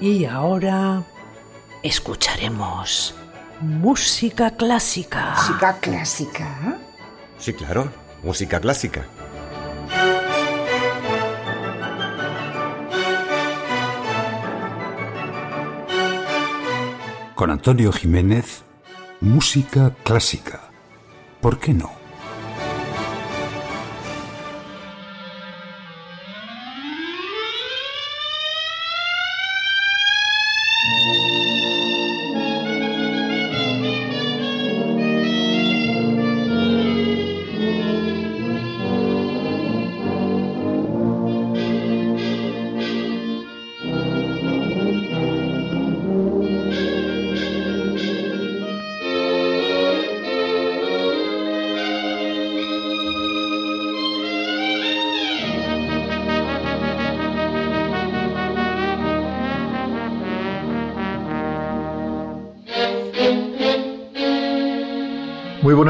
Y ahora escucharemos música clásica. ¿Música clásica? Sí, claro, música clásica. Con Antonio Jiménez, música clásica. ¿Por qué no?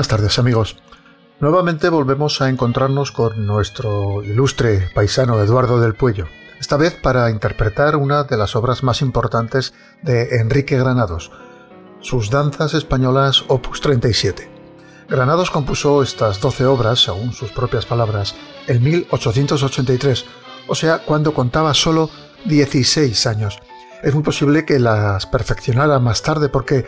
Buenas tardes amigos. Nuevamente volvemos a encontrarnos con nuestro ilustre paisano Eduardo del Puello, esta vez para interpretar una de las obras más importantes de Enrique Granados, sus Danzas Españolas Opus 37. Granados compuso estas 12 obras, según sus propias palabras, en 1883, o sea, cuando contaba solo 16 años. Es muy posible que las perfeccionara más tarde porque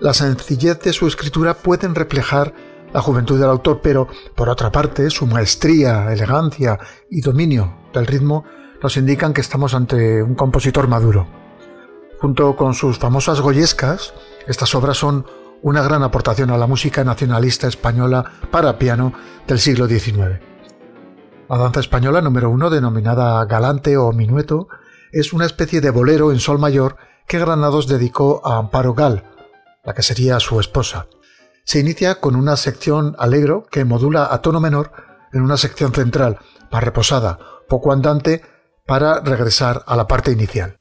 la sencillez de su escritura pueden reflejar la juventud del autor, pero por otra parte su maestría, elegancia y dominio del ritmo nos indican que estamos ante un compositor maduro. Junto con sus famosas goyescas, estas obras son una gran aportación a la música nacionalista española para piano del siglo XIX. La danza española número uno, denominada galante o minueto, es una especie de bolero en sol mayor que Granados dedicó a Amparo Gal, la que sería su esposa. Se inicia con una sección alegro que modula a tono menor en una sección central, más reposada, poco andante, para regresar a la parte inicial.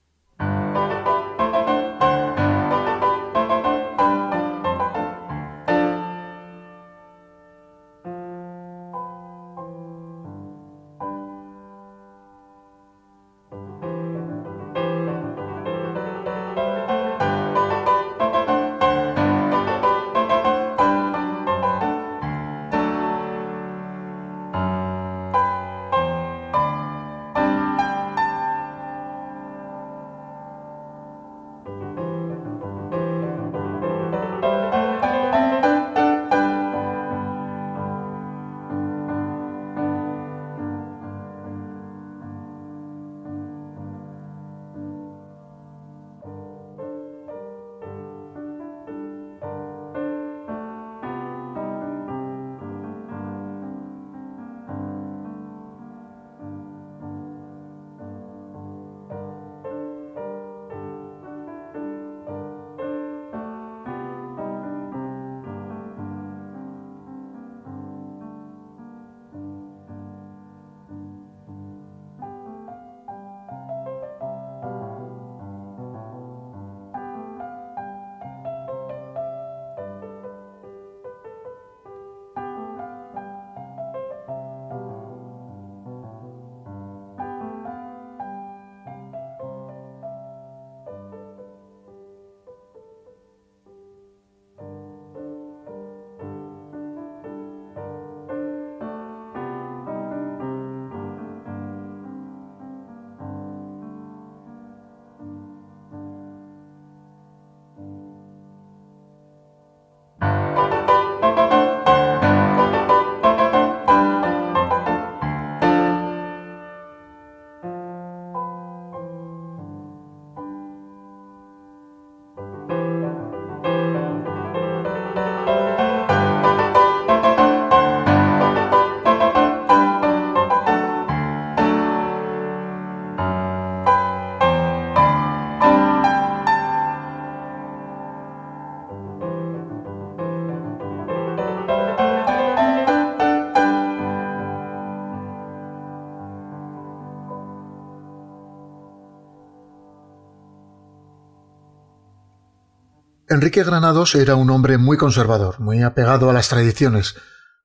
Enrique Granados era un hombre muy conservador, muy apegado a las tradiciones.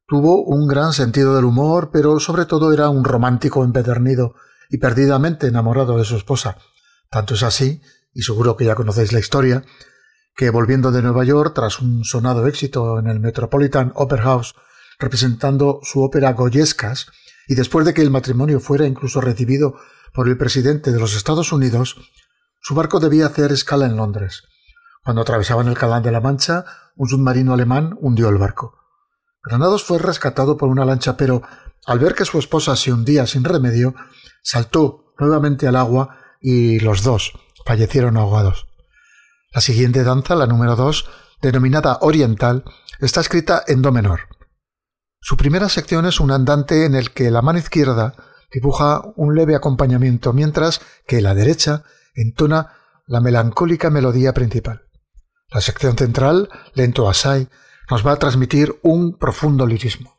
Tuvo un gran sentido del humor, pero sobre todo era un romántico empedernido y perdidamente enamorado de su esposa. Tanto es así y seguro que ya conocéis la historia, que volviendo de Nueva York tras un sonado éxito en el Metropolitan Opera House representando su ópera Goyescas, y después de que el matrimonio fuera incluso recibido por el presidente de los Estados Unidos, su barco debía hacer escala en Londres. Cuando atravesaban el Canal de la Mancha, un submarino alemán hundió el barco. Granados fue rescatado por una lancha, pero al ver que su esposa se hundía sin remedio, saltó nuevamente al agua y los dos fallecieron ahogados. La siguiente danza, la número dos, denominada Oriental, está escrita en Do menor. Su primera sección es un andante en el que la mano izquierda dibuja un leve acompañamiento, mientras que la derecha entona la melancólica melodía principal. La sección central, lento asai, nos va a transmitir un profundo lirismo.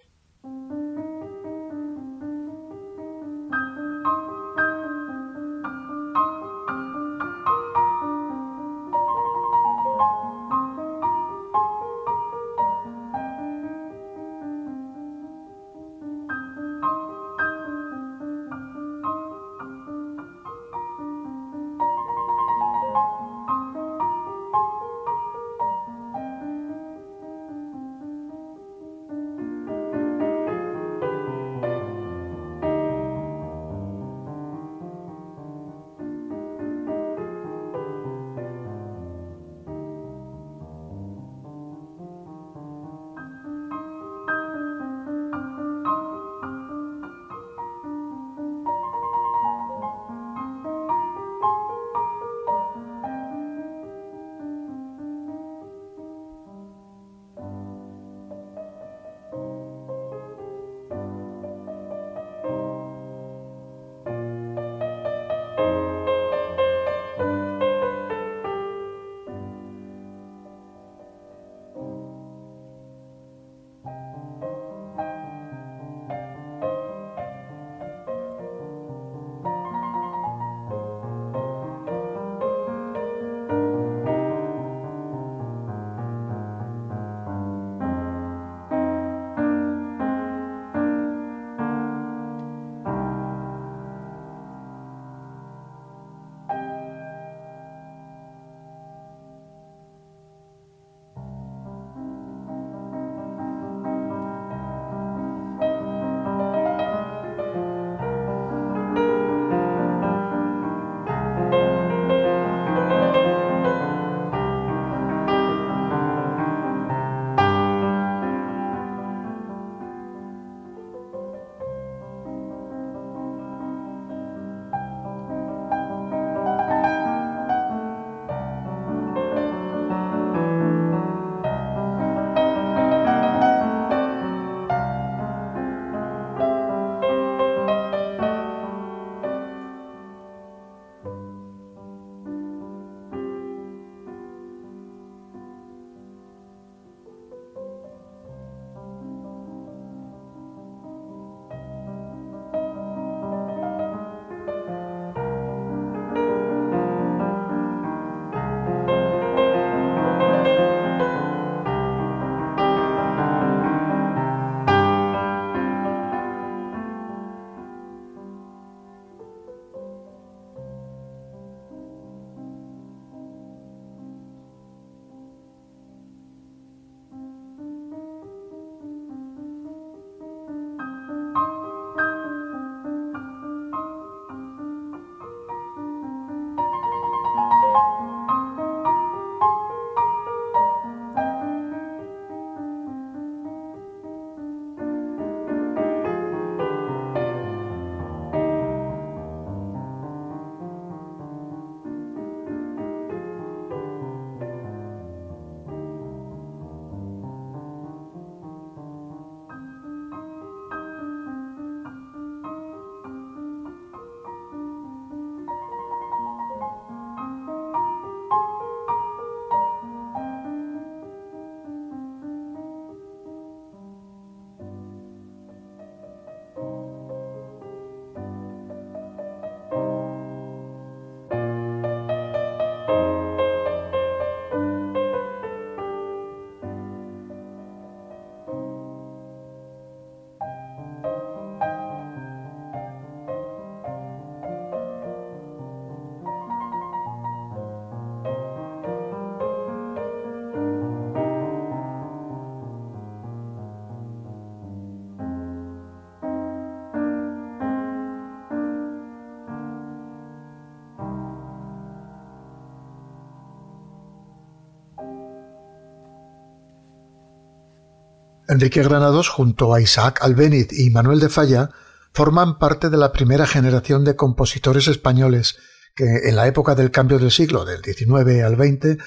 Enrique Granados, junto a Isaac Albéniz y Manuel de Falla, forman parte de la primera generación de compositores españoles que, en la época del cambio del siglo, del XIX al XX,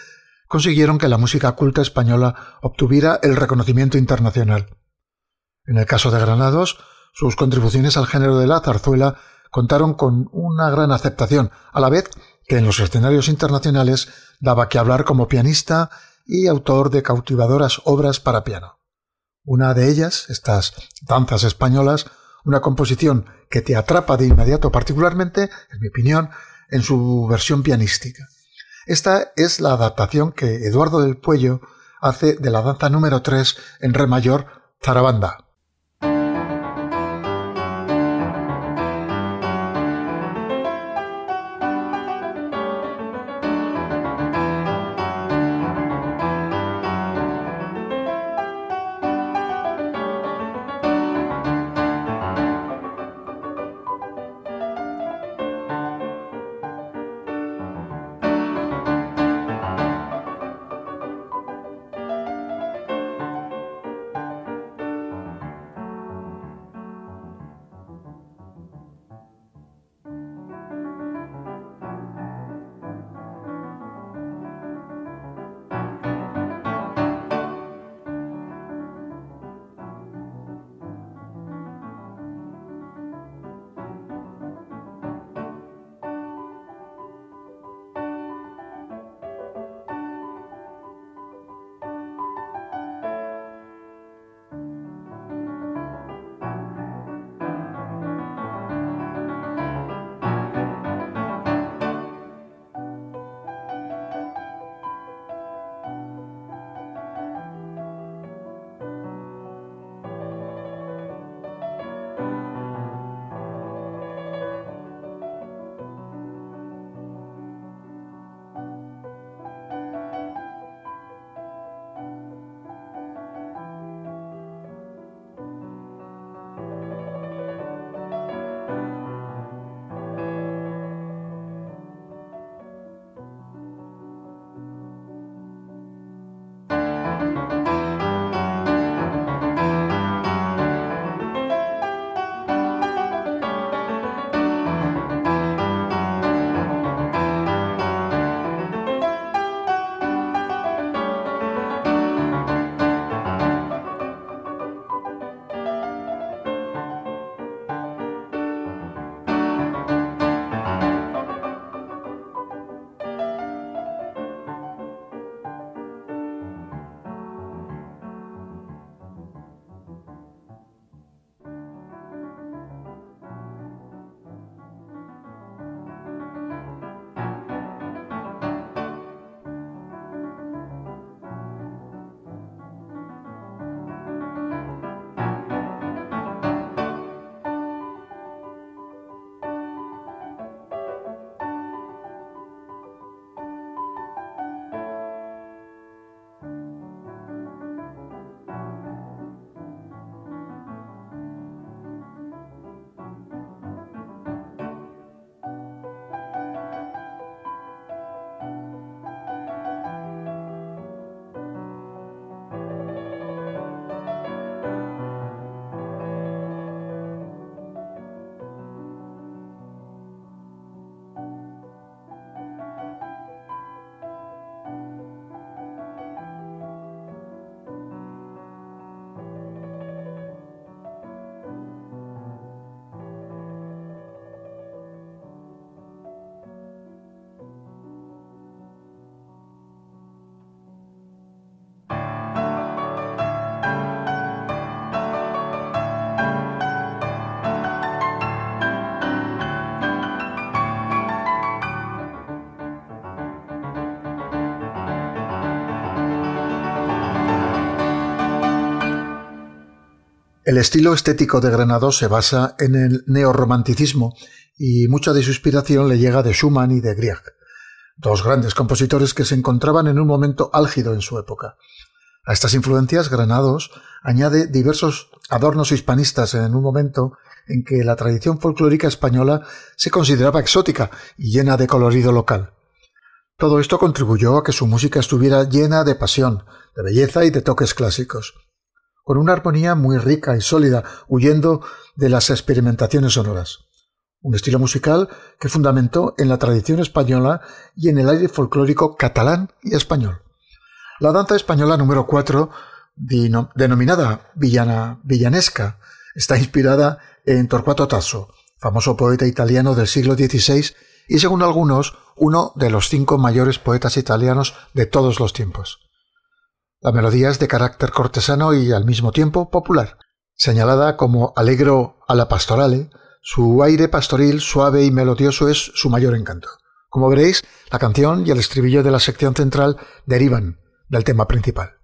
consiguieron que la música culta española obtuviera el reconocimiento internacional. En el caso de Granados, sus contribuciones al género de la zarzuela contaron con una gran aceptación, a la vez que en los escenarios internacionales daba que hablar como pianista y autor de cautivadoras obras para piano. Una de ellas, estas danzas españolas, una composición que te atrapa de inmediato particularmente, en mi opinión, en su versión pianística. Esta es la adaptación que Eduardo del Puello hace de la danza número 3 en re mayor, Zarabanda. El estilo estético de Granados se basa en el neorromanticismo y mucha de su inspiración le llega de Schumann y de Grieg, dos grandes compositores que se encontraban en un momento álgido en su época. A estas influencias, Granados añade diversos adornos hispanistas en un momento en que la tradición folclórica española se consideraba exótica y llena de colorido local. Todo esto contribuyó a que su música estuviera llena de pasión, de belleza y de toques clásicos. Con una armonía muy rica y sólida, huyendo de las experimentaciones sonoras. Un estilo musical que fundamentó en la tradición española y en el aire folclórico catalán y español. La danza española número 4, denominada villana, villanesca, está inspirada en Torquato Tasso, famoso poeta italiano del siglo XVI y, según algunos, uno de los cinco mayores poetas italianos de todos los tiempos. La melodía es de carácter cortesano y al mismo tiempo popular. Señalada como alegro a la pastorale, su aire pastoril suave y melodioso es su mayor encanto. Como veréis, la canción y el estribillo de la sección central derivan del tema principal.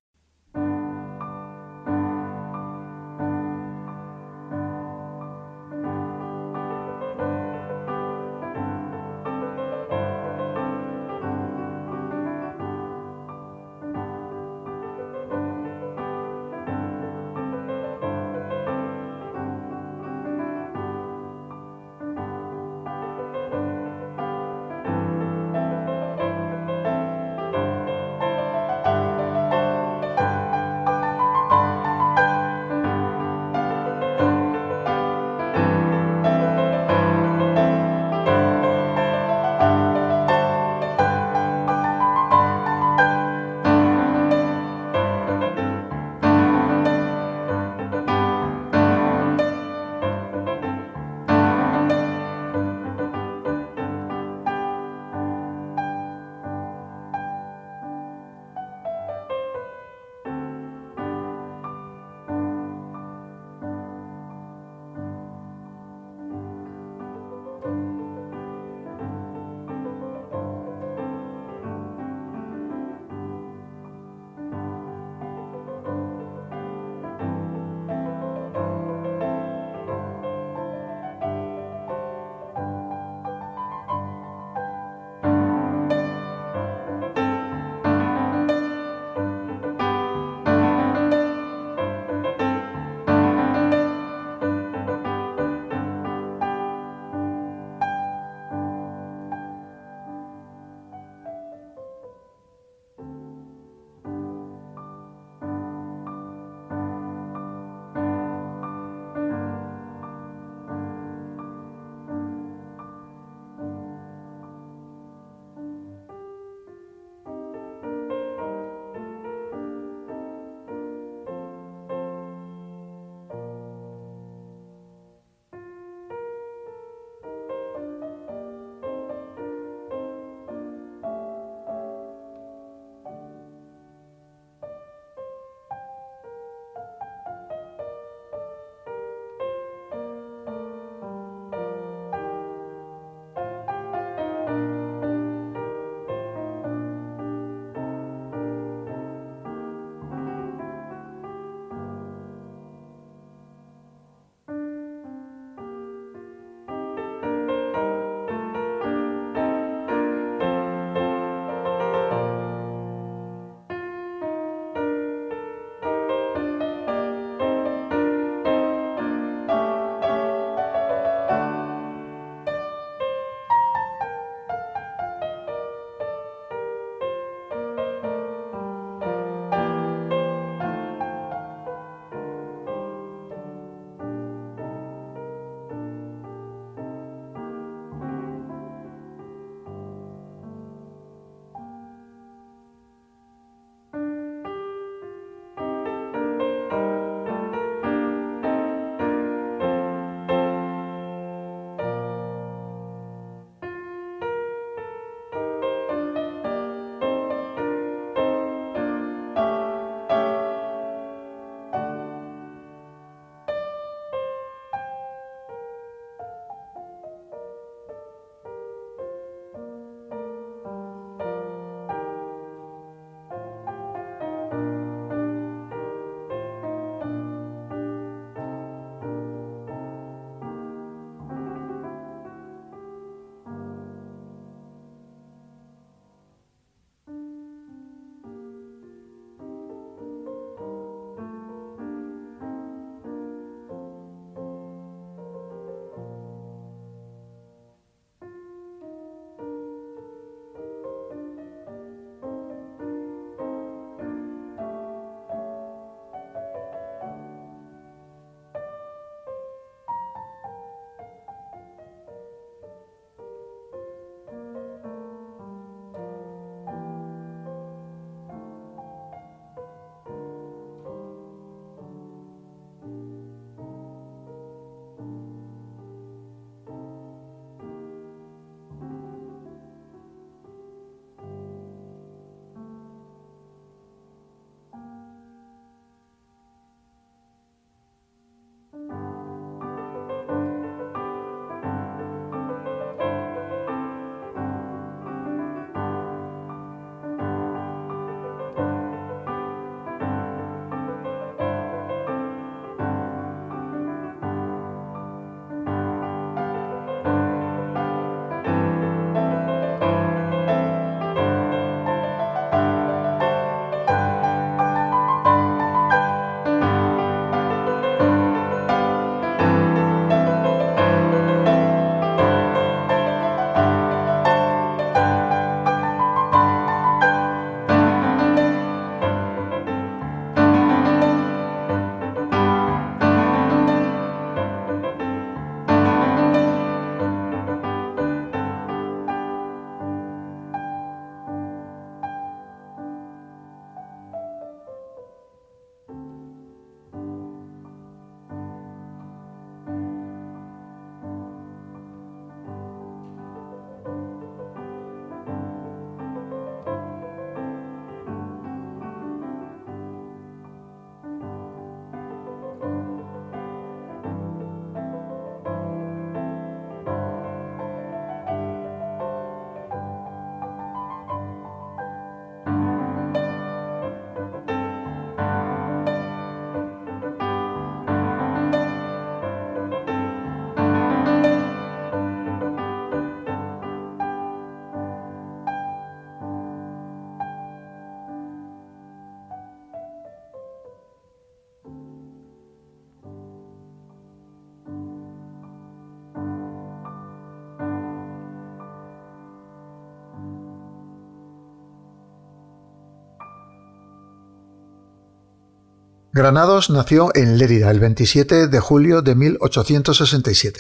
Granados nació en Lérida el 27 de julio de 1867.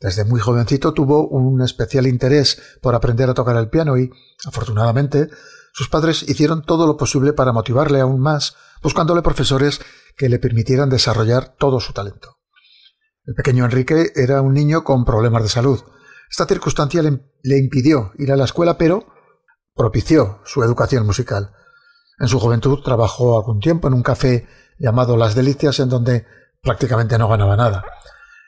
Desde muy jovencito tuvo un especial interés por aprender a tocar el piano y, afortunadamente, sus padres hicieron todo lo posible para motivarle aún más, buscándole profesores que le permitieran desarrollar todo su talento. El pequeño Enrique era un niño con problemas de salud. Esta circunstancia le, impidió ir a la escuela, pero propició su educación musical. En su juventud trabajó algún tiempo en un café llamado Las Delicias, en donde prácticamente no ganaba nada.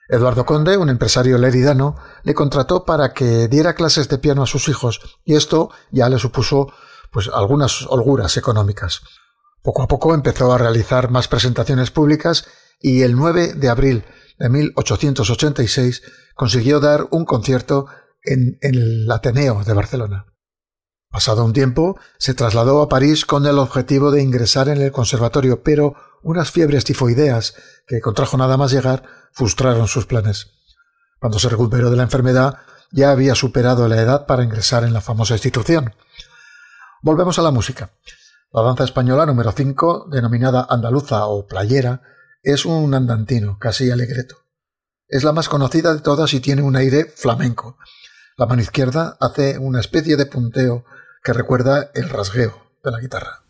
Eduardo Conde, un empresario leridano, le contrató para que diera clases de piano a sus hijos, y esto ya le supuso pues algunas holguras económicas. Poco a poco empezó a realizar más presentaciones públicas y el 9 de abril de 1886 consiguió dar un concierto en, en el Ateneo de Barcelona. Pasado un tiempo, se trasladó a París con el objetivo de ingresar en el conservatorio, pero unas fiebres tifoideas que contrajo nada más llegar frustraron sus planes. Cuando se recuperó de la enfermedad, ya había superado la edad para ingresar en la famosa institución. Volvemos a la música. La danza española número 5, denominada andaluza o playera, es un andantino, casi alegreto. Es la más conocida de todas y tiene un aire flamenco. La mano izquierda hace una especie de punteo que recuerda el rasgueo de la guitarra.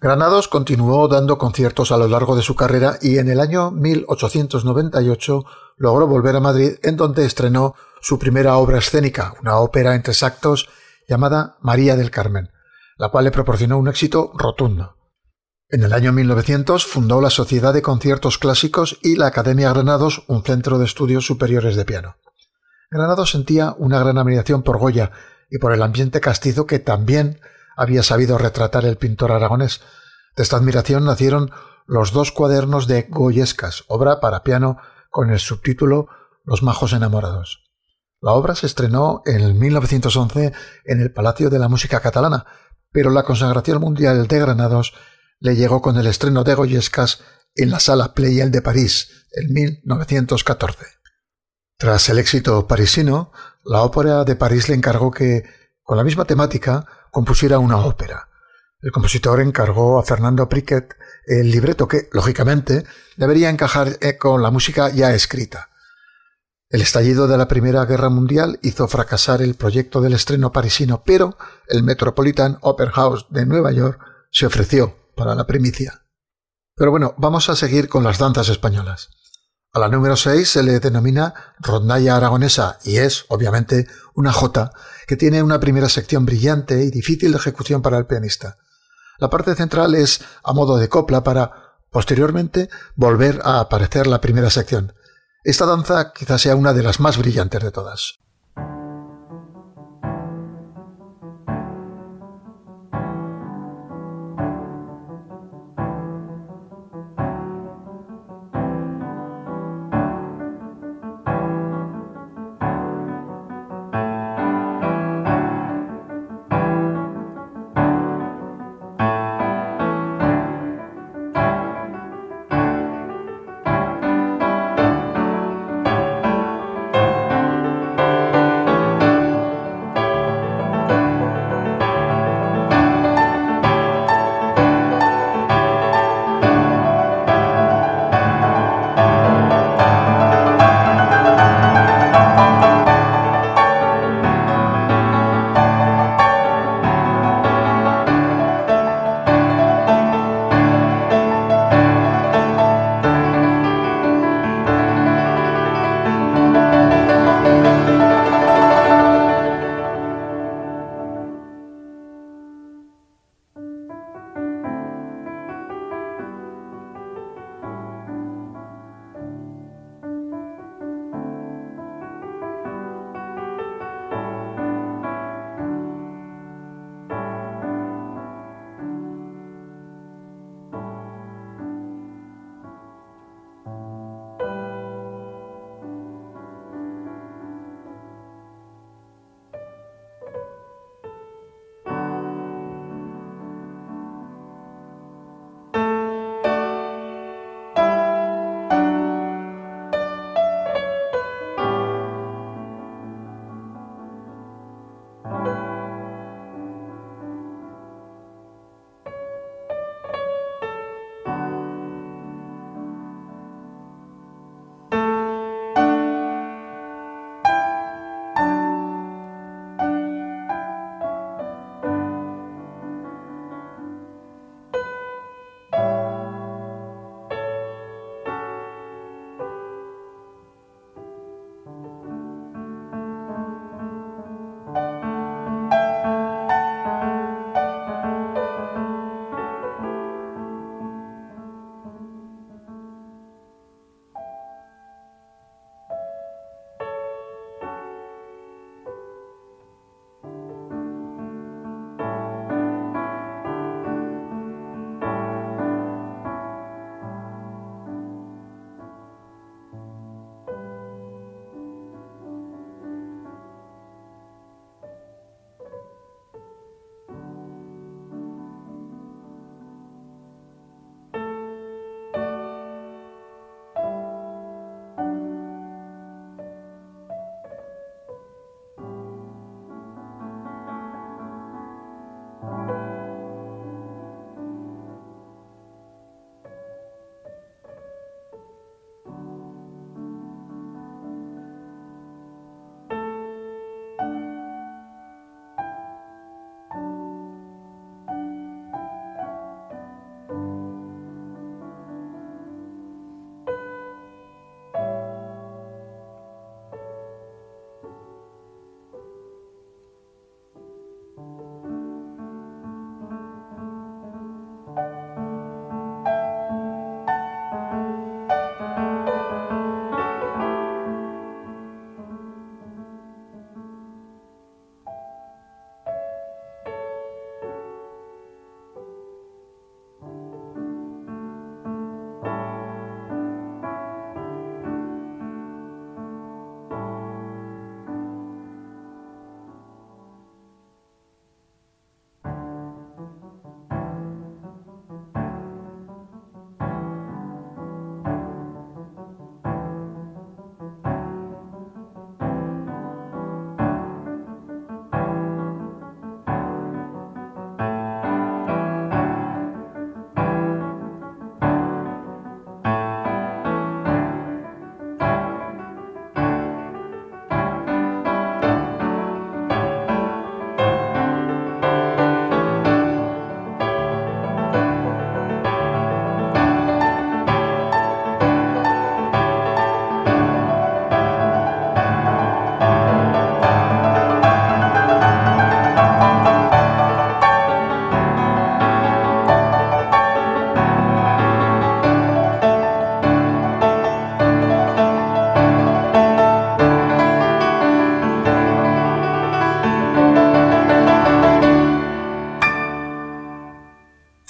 Granados continuó dando conciertos a lo largo de su carrera y en el año 1898 logró volver a Madrid en donde estrenó su primera obra escénica, una ópera en tres actos llamada María del Carmen, la cual le proporcionó un éxito rotundo. En el año 1900 fundó la Sociedad de Conciertos Clásicos y la Academia Granados, un centro de estudios superiores de piano. Granados sentía una gran admiración por Goya y por el ambiente castizo que también había sabido retratar el pintor aragonés. De esta admiración nacieron los dos cuadernos de Goyescas, obra para piano con el subtítulo Los majos enamorados. La obra se estrenó en 1911 en el Palacio de la Música Catalana, pero la consagración mundial de Granados le llegó con el estreno de Goyescas en la Sala Pleyel de París en 1914. Tras el éxito parisino, la Ópera de París le encargó que, con la misma temática, compusiera una ópera. El compositor encargó a Fernando Priquet el libreto que, lógicamente, debería encajar eh, con la música ya escrita. El estallido de la Primera Guerra Mundial hizo fracasar el proyecto del estreno parisino, pero el Metropolitan Opera House de Nueva York se ofreció para la primicia. Pero bueno, vamos a seguir con las danzas españolas. A la número 6 se le denomina rondalla aragonesa y es, obviamente, una jota que tiene una primera sección brillante y difícil de ejecución para el pianista. La parte central es a modo de copla para, posteriormente, volver a aparecer la primera sección. Esta danza quizás sea una de las más brillantes de todas.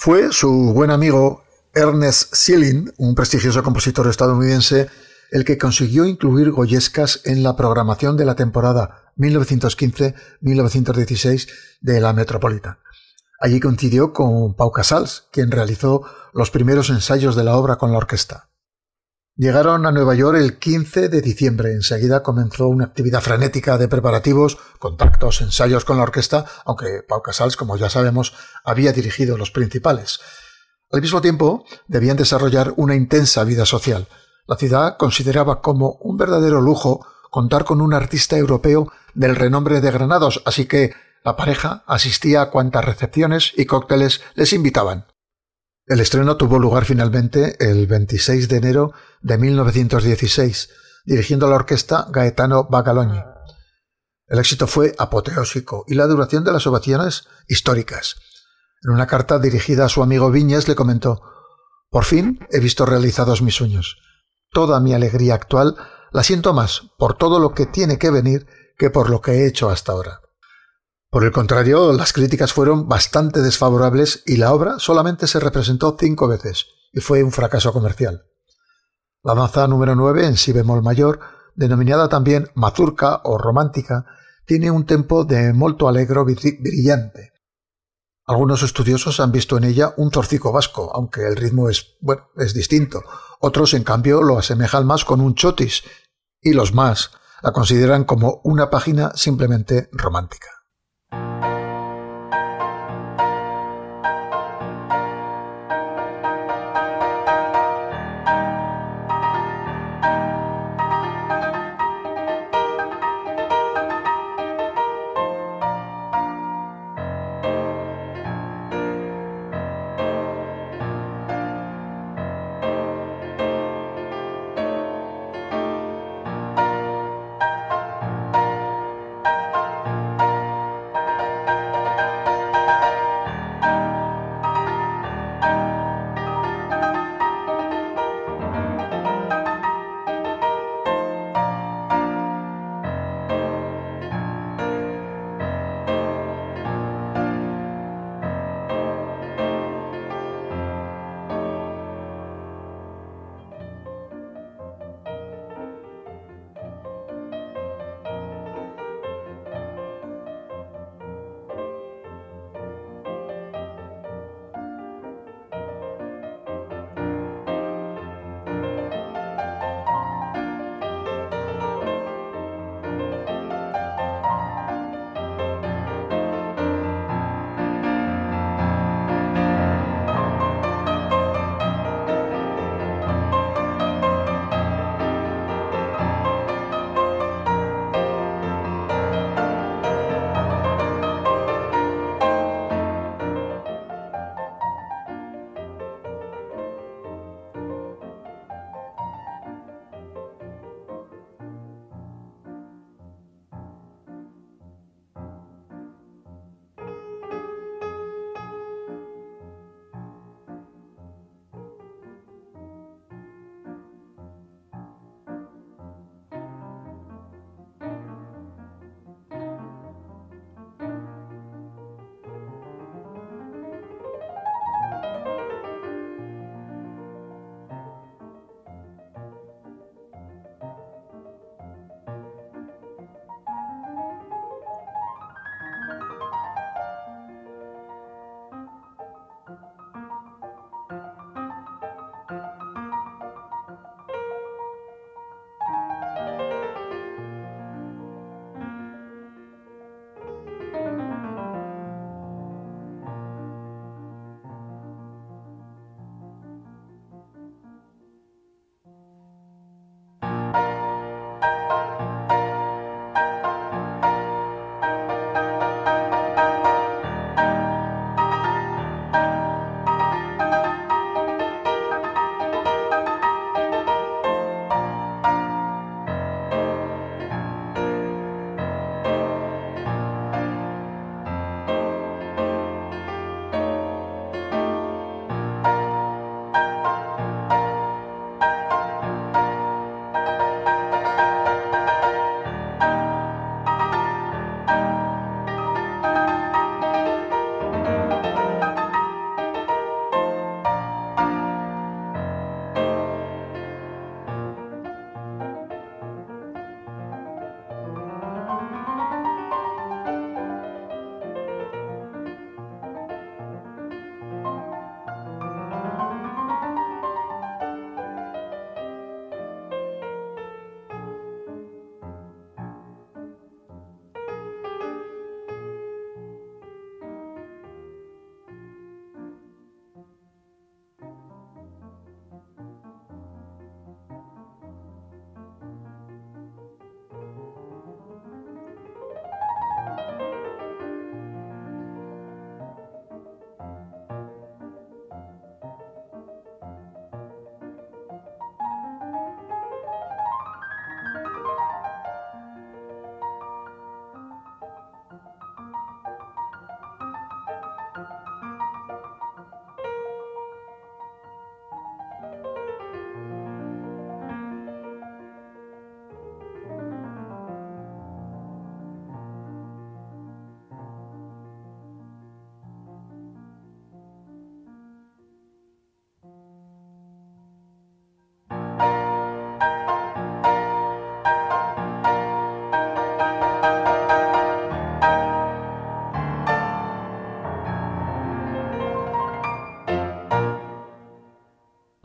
Fue su buen amigo Ernest Seelin, un prestigioso compositor estadounidense, el que consiguió incluir Goyescas en la programación de la temporada 1915-1916 de la Metropolitan. Allí coincidió con Pau Casals, quien realizó los primeros ensayos de la obra con la orquesta. Llegaron a Nueva York el 15 de diciembre. Enseguida comenzó una actividad frenética de preparativos, contactos, ensayos con la orquesta, aunque Pau Casals, como ya sabemos, había dirigido los principales. Al mismo tiempo, debían desarrollar una intensa vida social. La ciudad consideraba como un verdadero lujo contar con un artista europeo del renombre de Granados, así que la pareja asistía a cuantas recepciones y cócteles les invitaban. El estreno tuvo lugar finalmente el 26 de enero de 1916, dirigiendo la orquesta Gaetano Bagaloni. El éxito fue apoteósico y la duración de las ovaciones históricas. En una carta dirigida a su amigo Viñes le comentó Por fin he visto realizados mis sueños. Toda mi alegría actual la siento más por todo lo que tiene que venir que por lo que he hecho hasta ahora. Por el contrario, las críticas fueron bastante desfavorables y la obra solamente se representó cinco veces y fue un fracaso comercial. La danza número 9 en si bemol mayor, denominada también mazurca o romántica, tiene un tempo de molto alegro brillante. Algunos estudiosos han visto en ella un torcico vasco, aunque el ritmo es, bueno, es distinto. Otros, en cambio, lo asemejan más con un chotis, y los más la consideran como una página simplemente romántica. Bye.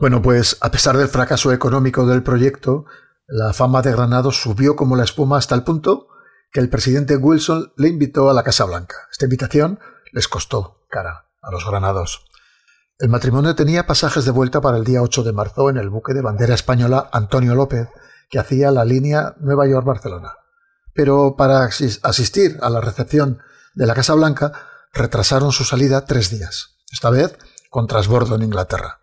Bueno, pues a pesar del fracaso económico del proyecto, la fama de Granados subió como la espuma hasta el punto que el presidente Wilson le invitó a la Casa Blanca. Esta invitación les costó cara a los granados. El matrimonio tenía pasajes de vuelta para el día 8 de marzo en el buque de bandera española Antonio López, que hacía la línea Nueva York-Barcelona. Pero para asistir a la recepción de la Casa Blanca retrasaron su salida tres días, esta vez con trasbordo en Inglaterra.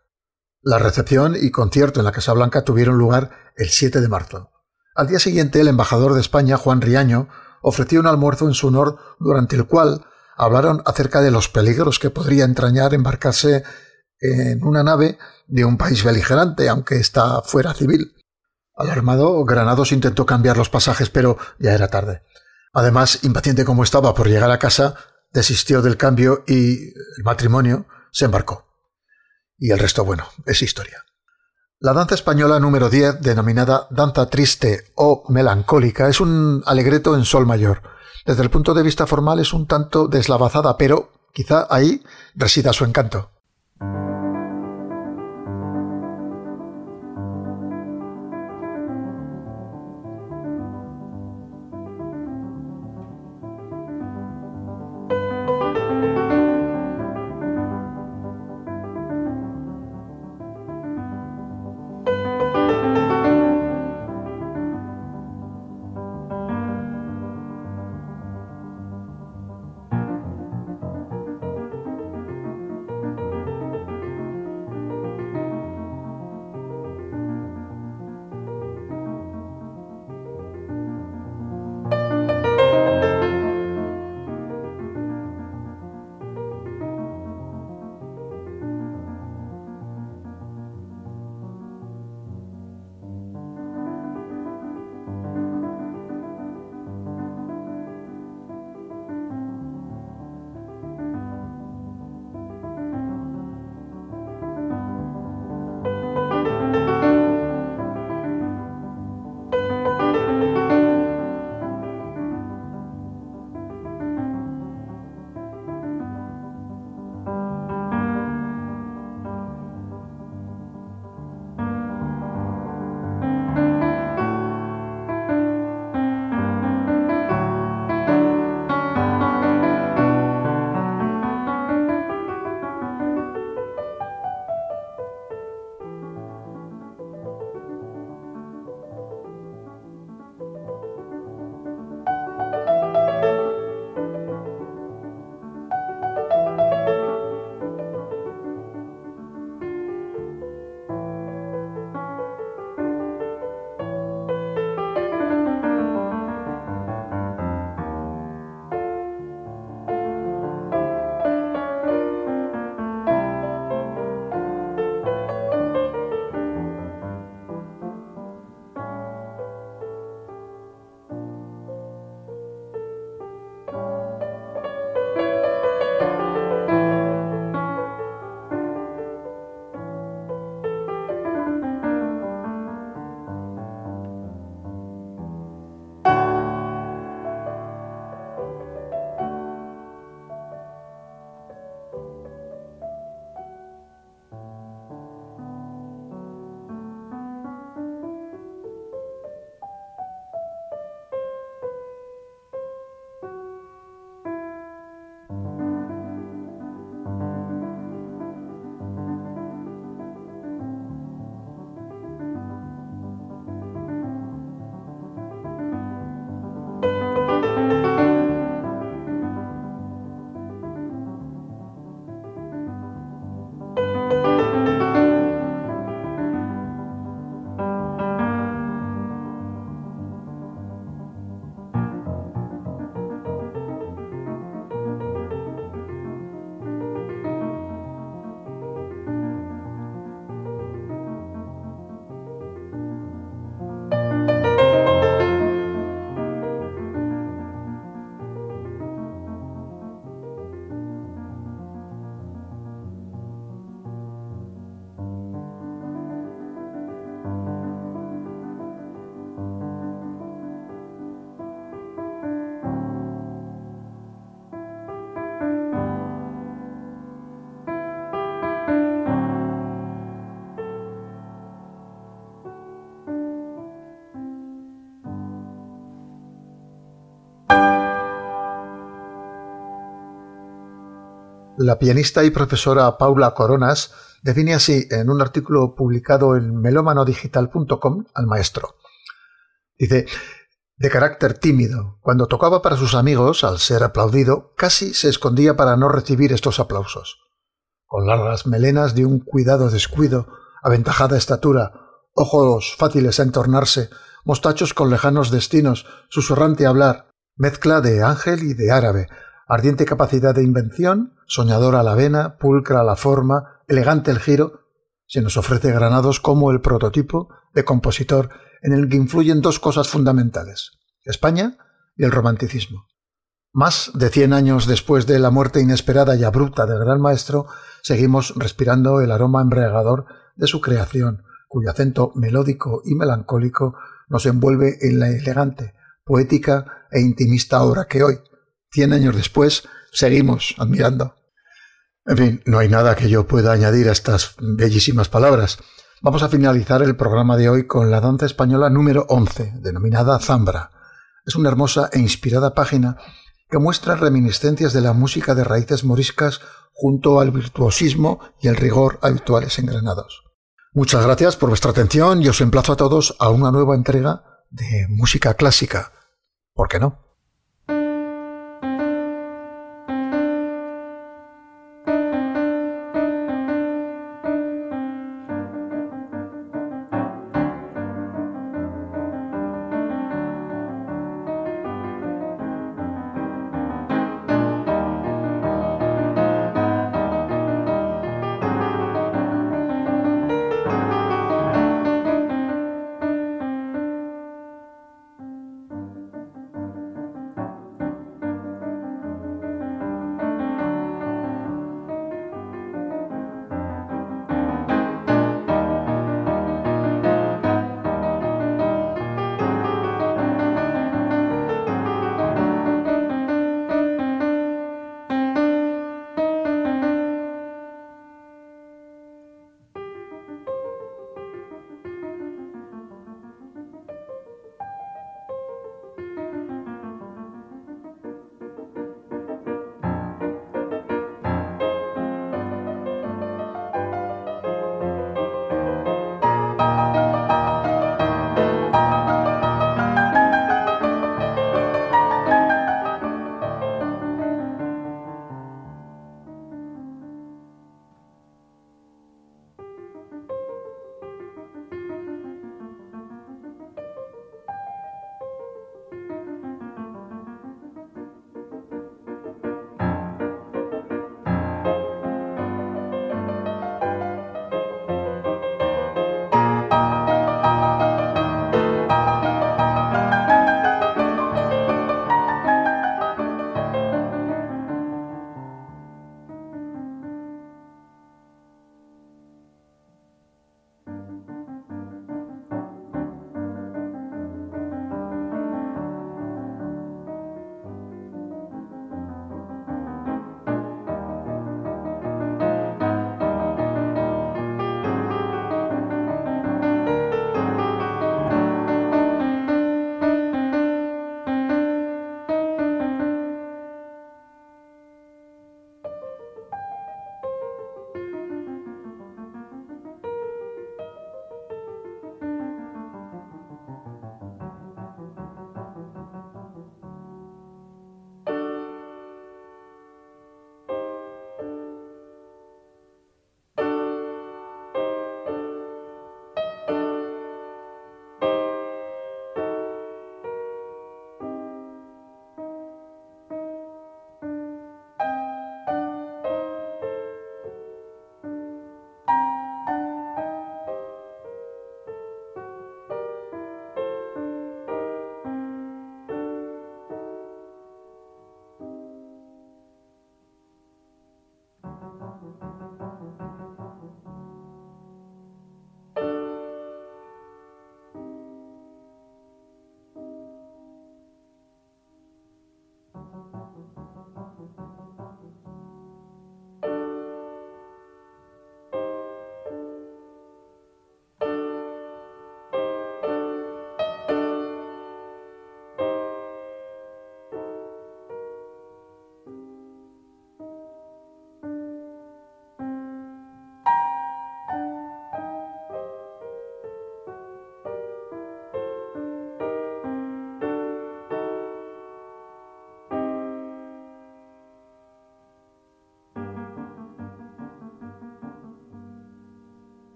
La recepción y concierto en la Casa Blanca tuvieron lugar el 7 de marzo. Al día siguiente, el embajador de España, Juan Riaño, ofreció un almuerzo en su honor durante el cual hablaron acerca de los peligros que podría entrañar embarcarse en una nave de un país beligerante, aunque está fuera civil. Alarmado, Granados intentó cambiar los pasajes, pero ya era tarde. Además, impaciente como estaba por llegar a casa, desistió del cambio y el matrimonio se embarcó. Y el resto, bueno, es historia. La danza española número 10, denominada danza triste o melancólica, es un alegreto en sol mayor. Desde el punto de vista formal es un tanto deslavazada, pero quizá ahí resida su encanto. La pianista y profesora Paula Coronas define así en un artículo publicado en melomanodigital.com al maestro. Dice, de carácter tímido, cuando tocaba para sus amigos, al ser aplaudido, casi se escondía para no recibir estos aplausos. Con largas melenas de un cuidado descuido, aventajada estatura, ojos fáciles a entornarse, mostachos con lejanos destinos, susurrante hablar, mezcla de ángel y de árabe, ardiente capacidad de invención, soñadora la vena, pulcra la forma, elegante el giro, se nos ofrece Granados como el prototipo de compositor en el que influyen dos cosas fundamentales, España y el romanticismo. Más de cien años después de la muerte inesperada y abrupta del gran maestro, seguimos respirando el aroma embriagador de su creación, cuyo acento melódico y melancólico nos envuelve en la elegante, poética e intimista obra que hoy, cien años después, seguimos admirando. En fin, no hay nada que yo pueda añadir a estas bellísimas palabras. Vamos a finalizar el programa de hoy con la danza española número 11, denominada Zambra. Es una hermosa e inspirada página que muestra reminiscencias de la música de raíces moriscas junto al virtuosismo y el rigor habituales en Granados. Muchas gracias por vuestra atención y os emplazo a todos a una nueva entrega de música clásica. ¿Por qué no?